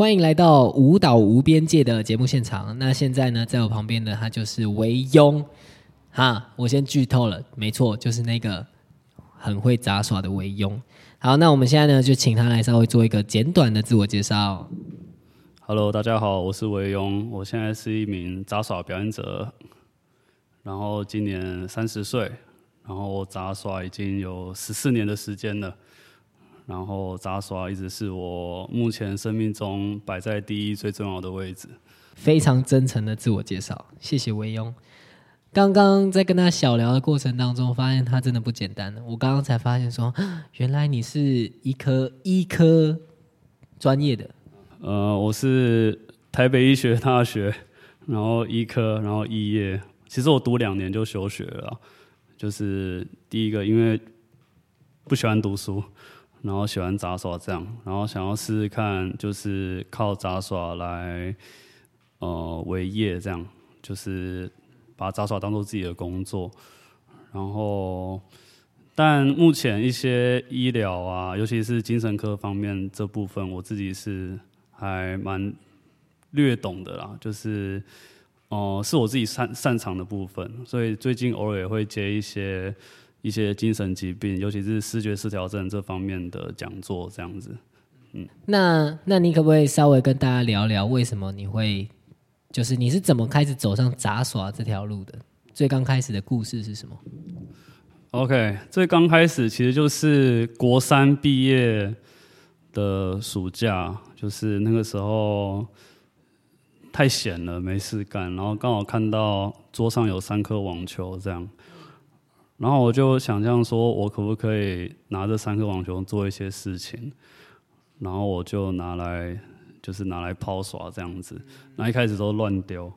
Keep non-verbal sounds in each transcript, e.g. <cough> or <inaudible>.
欢迎来到舞蹈无边界的节目现场。那现在呢，在我旁边的他就是维庸，哈，我先剧透了，没错，就是那个很会杂耍的维庸。好，那我们现在呢，就请他来稍微做一个简短的自我介绍。Hello，大家好，我是维庸，我现在是一名杂耍表演者，然后今年三十岁，然后杂耍已经有十四年的时间了，然后杂耍一直是我目前生命中摆在第一最重要的位置。非常真诚的自我介绍，谢谢维庸。刚刚在跟他小聊的过程当中，发现他真的不简单。我刚刚才发现说，原来你是一科医科专业的，呃，我是台北医学大学，然后医科，然后医业。其实我读两年就休学了，就是第一个因为不喜欢读书，然后喜欢杂耍这样，然后想要试试看，就是靠杂耍来呃为业这样，就是把杂耍当做自己的工作，然后。但目前一些医疗啊，尤其是精神科方面这部分，我自己是还蛮略懂的啦，就是哦、是我自己擅擅长的部分，所以最近偶尔也会接一些一些精神疾病，尤其是视觉失调症这方面的讲座，这样子。嗯那那你可不可以稍微跟大家聊聊，为什么你会，就是你是怎么开始走上杂耍这条路的？最刚开始的故事是什么？OK，最刚开始其实就是国三毕业的暑假，就是那个时候太闲了，没事干，然后刚好看到桌上有三颗网球这样，然后我就想象说，我可不可以拿这三颗网球做一些事情，然后我就拿来就是拿来抛耍这样子，那一开始都乱丢，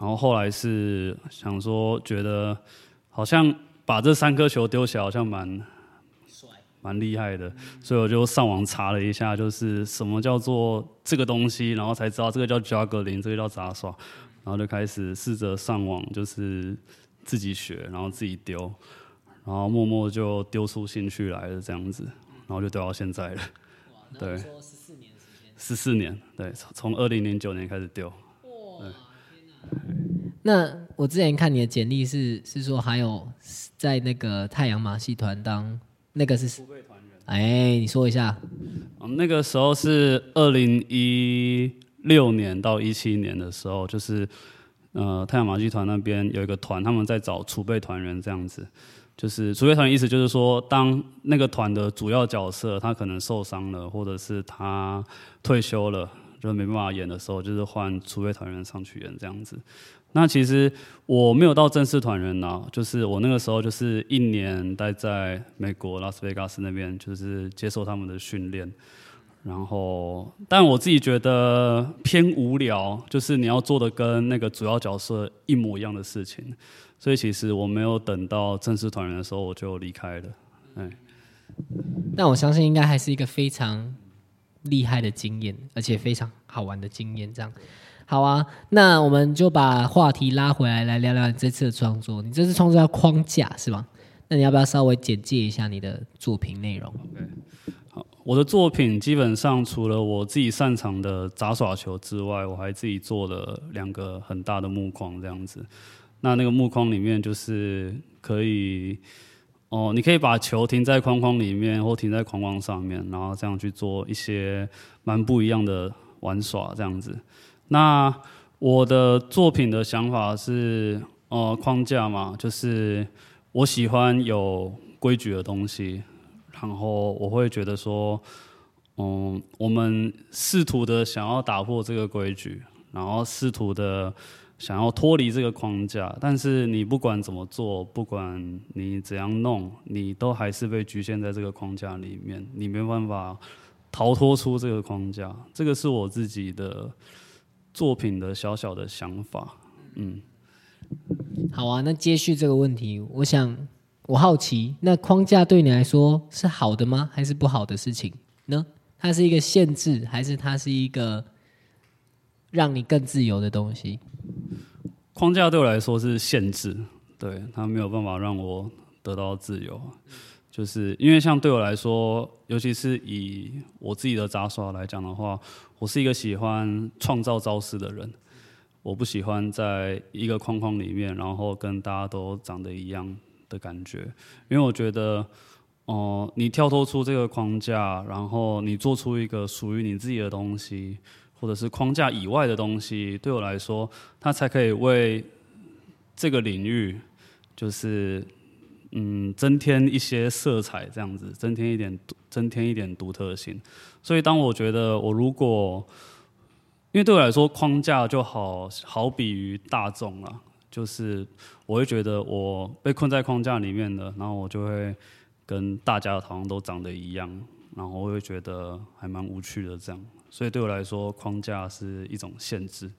然后后来是想说，觉得好像。把这三颗球丢起来好像蛮蛮厉害的，所以我就上网查了一下，就是什么叫做这个东西，然后才知道这个叫 juggling，这个叫杂耍，然后就开始试着上网，就是自己学，然后自己丢，然后默默就丢出兴趣来了，这样子，然后就丢到现在了。对，十四年，对，从二零零九年开始丢。哇那我之前看你的简历是是说还有在那个太阳马戏团当那个是哎，你说一下。嗯，那个时候是二零一六年到一七年的时候，就是呃太阳马戏团那边有一个团，他们在找储备团员这样子。就是储备团的意思就是说，当那个团的主要角色他可能受伤了，或者是他退休了，就没办法演的时候，就是换储备团员上去演这样子。那其实我没有到正式团员呐，就是我那个时候就是一年待在美国拉斯维加斯那边，就是接受他们的训练。然后，但我自己觉得偏无聊，就是你要做的跟那个主要角色一模一样的事情，所以其实我没有等到正式团员的时候我就离开了。哎，那我相信应该还是一个非常厉害的经验，而且非常好玩的经验。这样，好啊，那我们就把话题拉回来，来聊聊你这次的创作。你这次创作叫框架是吗？那你要不要稍微简介一下你的作品内容？我的作品基本上除了我自己擅长的杂耍球之外，我还自己做了两个很大的木框这样子。那那个木框里面就是可以，哦，你可以把球停在框框里面，或停在框框上面，然后这样去做一些蛮不一样的玩耍这样子。那我的作品的想法是，呃，框架嘛，就是我喜欢有规矩的东西，然后我会觉得说，嗯，我们试图的想要打破这个规矩，然后试图的想要脱离这个框架，但是你不管怎么做，不管你怎样弄，你都还是被局限在这个框架里面，你没办法逃脱出这个框架。这个是我自己的作品的小小的想法，嗯。好啊，那接续这个问题，我想我好奇，那框架对你来说是好的吗？还是不好的事情呢？它是一个限制，还是它是一个让你更自由的东西？框架对我来说是限制，对它没有办法让我得到自由。就是因为像对我来说，尤其是以我自己的杂耍来讲的话，我是一个喜欢创造招式的人。我不喜欢在一个框框里面，然后跟大家都长得一样的感觉，因为我觉得，哦、你跳脱出这个框架，然后你做出一个属于你自己的东西，或者是框架以外的东西，对我来说，它才可以为这个领域，就是嗯，增添一些色彩，这样子，增添一点，增添一点独特性。所以，当我觉得我如果因为对我来说，框架就好好比于大众了，就是我会觉得我被困在框架里面的，然后我就会跟大家好像都长得一样，然后我会觉得还蛮无趣的这样。所以对我来说，框架是一种限制。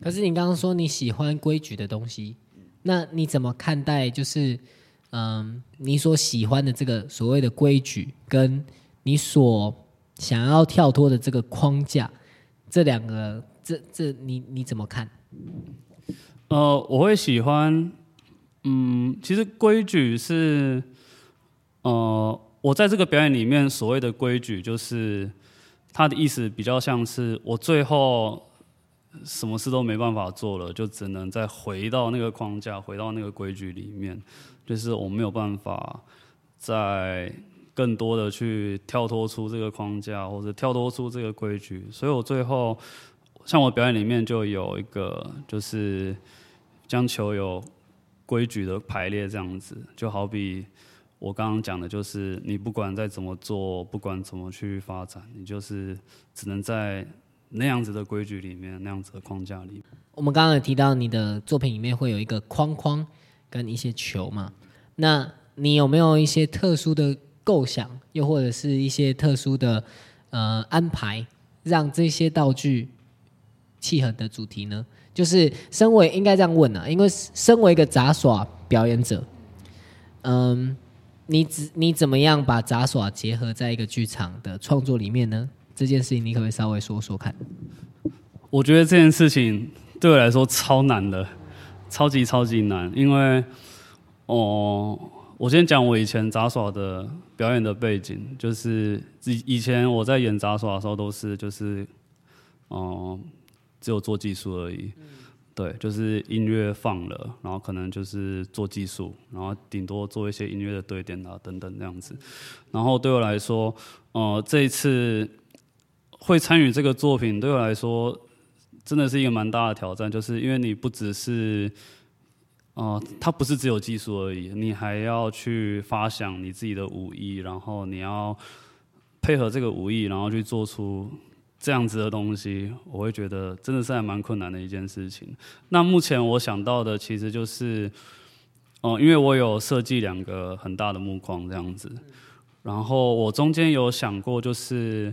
可是你刚刚说你喜欢规矩的东西，那你怎么看待就是嗯，你所喜欢的这个所谓的规矩，跟你所想要跳脱的这个框架，这两个，这这你你怎么看？呃，我会喜欢，嗯，其实规矩是，呃，我在这个表演里面所谓的规矩，就是它的意思比较像是我最后什么事都没办法做了，就只能再回到那个框架，回到那个规矩里面，就是我没有办法再更多的去跳脱出这个框架，或者跳脱出这个规矩，所以我最后。像我表演里面就有一个，就是将球有规矩的排列这样子，就好比我刚刚讲的，就是你不管再怎么做，不管怎么去发展，你就是只能在那样子的规矩里面，那样子的框架里。我们刚刚有提到你的作品里面会有一个框框跟一些球嘛，那你有没有一些特殊的构想，又或者是一些特殊的呃安排，让这些道具？契合的主题呢？就是身为应该这样问啊，因为身为一个杂耍表演者，嗯，你只你怎么样把杂耍结合在一个剧场的创作里面呢？这件事情你可不可以稍微说说看？我觉得这件事情对我来说超难的，超级超级难，因为哦，我先讲我以前杂耍的表演的背景，就是以以前我在演杂耍的时候都是就是哦。只有做技术而已，对，就是音乐放了，然后可能就是做技术，然后顶多做一些音乐的对点啊等等这样子。然后对我来说，呃，这一次会参与这个作品，对我来说真的是一个蛮大的挑战，就是因为你不只是，呃，它不是只有技术而已，你还要去发想你自己的武艺，然后你要配合这个武艺，然后去做出。这样子的东西，我会觉得真的是还蛮困难的一件事情。那目前我想到的其实就是，哦，因为我有设计两个很大的木框这样子，然后我中间有想过，就是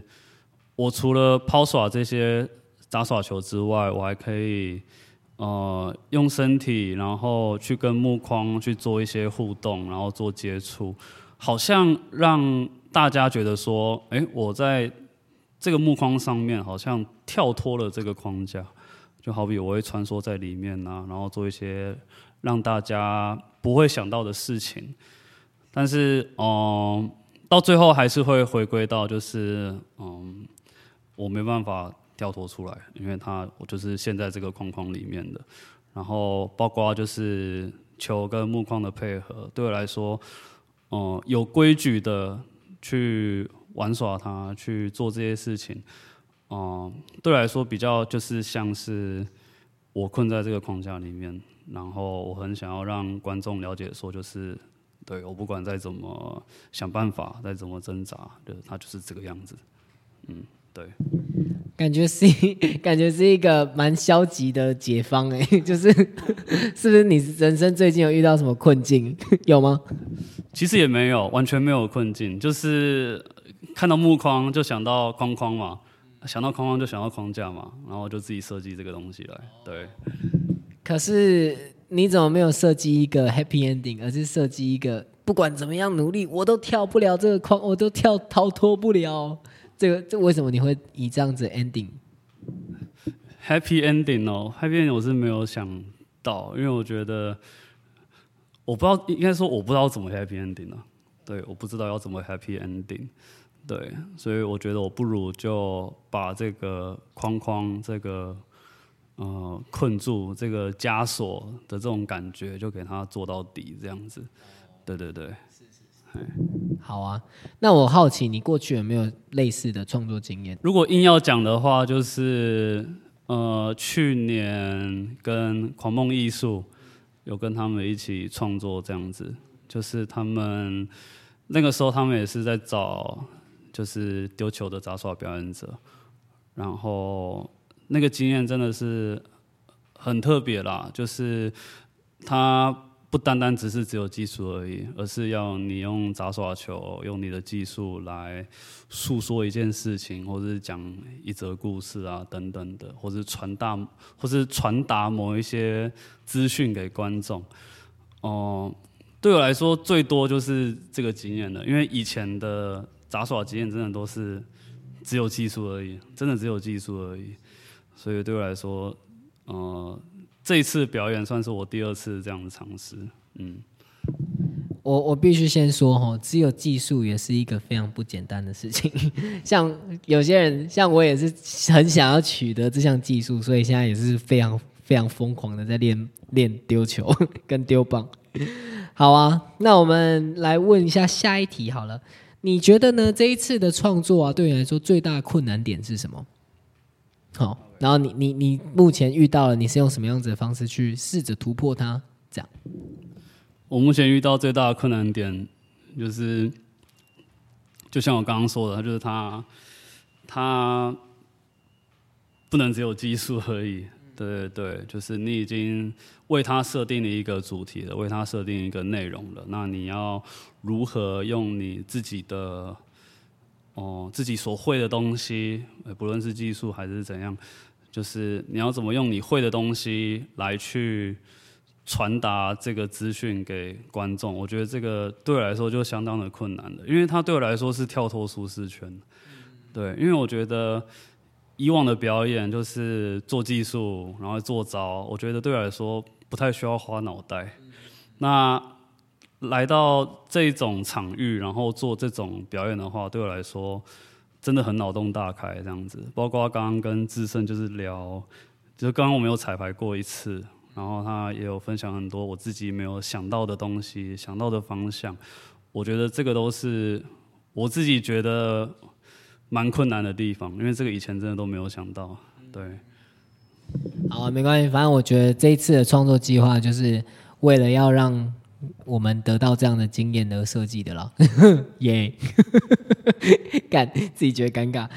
我除了抛耍这些杂耍球之外，我还可以呃用身体，然后去跟木框去做一些互动，然后做接触，好像让大家觉得说，哎，我在。这个木框上面好像跳脱了这个框架，就好比我会穿梭在里面啊，然后做一些让大家不会想到的事情。但是，嗯，到最后还是会回归到，就是嗯，我没办法跳脱出来，因为它我就是现在这个框框里面的。然后，包括就是球跟木框的配合，对我来说，嗯，有规矩的去。玩耍它去做这些事情，嗯，对来说比较就是像是我困在这个框架里面，然后我很想要让观众了解，说就是对我不管再怎么想办法，再怎么挣扎，就它就是这个样子，嗯，对。感觉是 <laughs> 感觉是一个蛮消极的解方哎，<laughs> 就是是不是你人生最近有遇到什么困境 <laughs> 有吗？其实也没有，完全没有困境，就是。看到木框就想到框框嘛，想到框框就想到框架嘛，然后就自己设计这个东西来。对。可是你怎么没有设计一个 happy ending，而是设计一个不管怎么样努力我都跳不了这个框，我都跳逃脱不了这个？这为什么你会以这样子 ending？happy ending 哦，happy ending 我是没有想到，因为我觉得我不知道，应该说我不知道怎么 happy ending 了。对，我不知道要怎么 happy ending。对，所以我觉得我不如就把这个框框、这个呃困住、这个枷锁的这种感觉，就给它做到底，这样子。对对对。好啊，那我好奇你过去有没有类似的创作经验？如果硬要讲的话，就是呃，去年跟狂梦艺术有跟他们一起创作这样子，就是他们那个时候他们也是在找就是丢球的杂耍表演者，然后那个经验真的是很特别啦，就是他。不单单只是只有技术而已，而是要你用杂耍球，用你的技术来诉说一件事情，或者是讲一则故事啊，等等的，或是传达，或是传达某一些资讯给观众。哦，对我来说，最多就是这个经验了，因为以前的杂耍经验真的都是只有技术而已，真的只有技术而已，所以对我来说，呃。这一次表演算是我第二次这样的尝试，嗯，我我必须先说哈，只有技术也是一个非常不简单的事情。<laughs> 像有些人，像我也是很想要取得这项技术，所以现在也是非常非常疯狂的在练练丢球跟丢棒。好啊，那我们来问一下下一题好了，你觉得呢？这一次的创作啊，对你来说最大的困难点是什么？好。然后你你你目前遇到了，你是用什么样子的方式去试着突破它？这样，我目前遇到最大的困难点就是，就像我刚刚说的，就是他他不能只有技术而已。对对对，就是你已经为他设定了一个主题了，为他设定一个内容了。那你要如何用你自己的哦自己所会的东西，不论是技术还是怎样？就是你要怎么用你会的东西来去传达这个资讯给观众？我觉得这个对我来说就相当的困难的，因为它对我来说是跳脱舒适圈。对，因为我觉得以往的表演就是做技术，然后做招，我觉得对我来说不太需要花脑袋。那来到这种场域，然后做这种表演的话，对我来说。真的很脑洞大开这样子，包括刚刚跟志胜就是聊，就是刚刚我们有彩排过一次，然后他也有分享很多我自己没有想到的东西，想到的方向。我觉得这个都是我自己觉得蛮困难的地方，因为这个以前真的都没有想到。对，好，没关系，反正我觉得这一次的创作计划就是为了要让。我们得到这样的经验而设计的啦，<laughs> 耶！<laughs> 干自己觉得尴尬，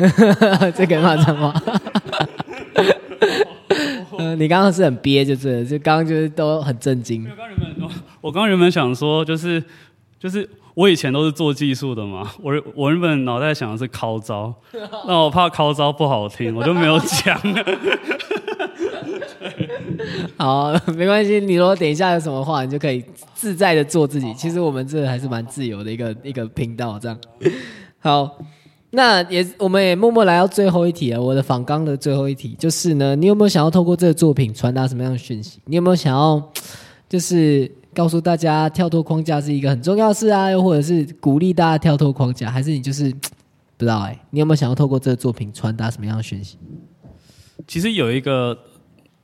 <laughs> 这个骂脏话。嗯，你刚刚是很憋，就是就刚刚就是都很震惊。我刚原本想说，就是就是我以前都是做技术的嘛，我我原本脑袋想的是考招，<laughs> 那我怕考招不好听，我就没有讲。<laughs> 好，没关系。你如果等一下有什么话，你就可以自在的做自己。其实我们这还是蛮自由的一个一个频道，这样。<laughs> 好，那也我们也默默来到最后一题了。我的访纲的最后一题就是呢，你有没有想要透过这个作品传达什么样的讯息？你有没有想要就是告诉大家跳脱框架是一个很重要的事啊？又或者是鼓励大家跳脱框架？还是你就是 <tsk> 不知道哎？你有没有想要透过这个作品传达什么样的讯息？其实有一个。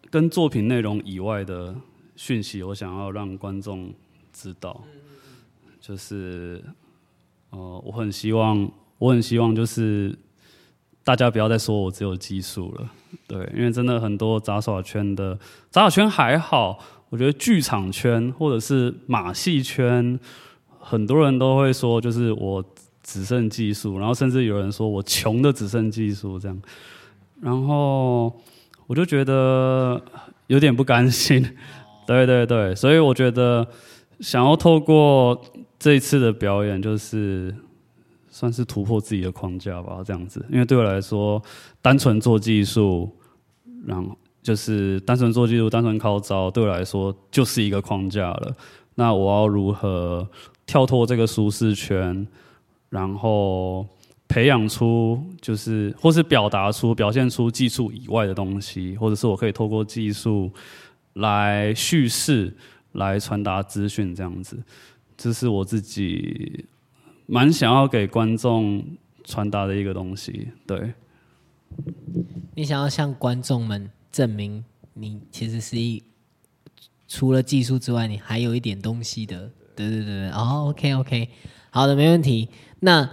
跟作品内容以外的讯息，我想要让观众知道，就是，呃，我很希望，我很希望，就是大家不要再说我只有技术了，对，因为真的很多杂耍圈的杂耍圈还好，我觉得剧场圈或者是马戏圈，很多人都会说，就是我只剩技术，然后甚至有人说我穷的只剩技术这样，然后。我就觉得有点不甘心，对对对，所以我觉得想要透过这一次的表演，就是算是突破自己的框架吧，这样子。因为对我来说，单纯做技术，然后就是单纯做技术、单纯靠招，对我来说就是一个框架了。那我要如何跳脱这个舒适圈，然后？培养出就是，或是表达出、表现出技术以外的东西，或者是我可以透过技术来叙事、来传达资讯，这样子，这是我自己蛮想要给观众传达的一个东西。对，你想要向观众们证明，你其实是一除了技术之外，你还有一点东西的。对对对对，哦，OK OK，好的，没问题。那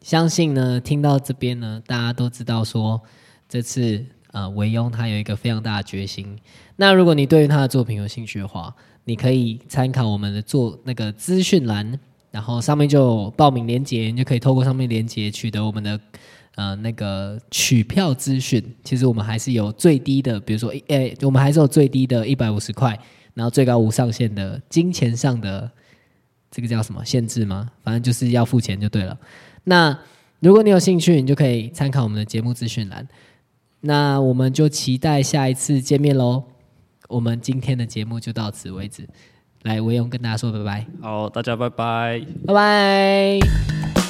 相信呢，听到这边呢，大家都知道说，这次呃，韦庸他有一个非常大的决心。那如果你对于他的作品有兴趣的话，你可以参考我们的做那个资讯栏，然后上面就报名链接，你就可以透过上面链接取得我们的呃那个取票资讯。其实我们还是有最低的，比如说诶、我们还是有最低的一百五十块，然后最高无上限的金钱上的这个叫什么限制吗？反正就是要付钱就对了。那如果你有兴趣，你就可以参考我们的节目资讯栏。那我们就期待下一次见面喽。我们今天的节目就到此为止。来，维勇跟大家说拜拜，好，大家拜拜。拜拜。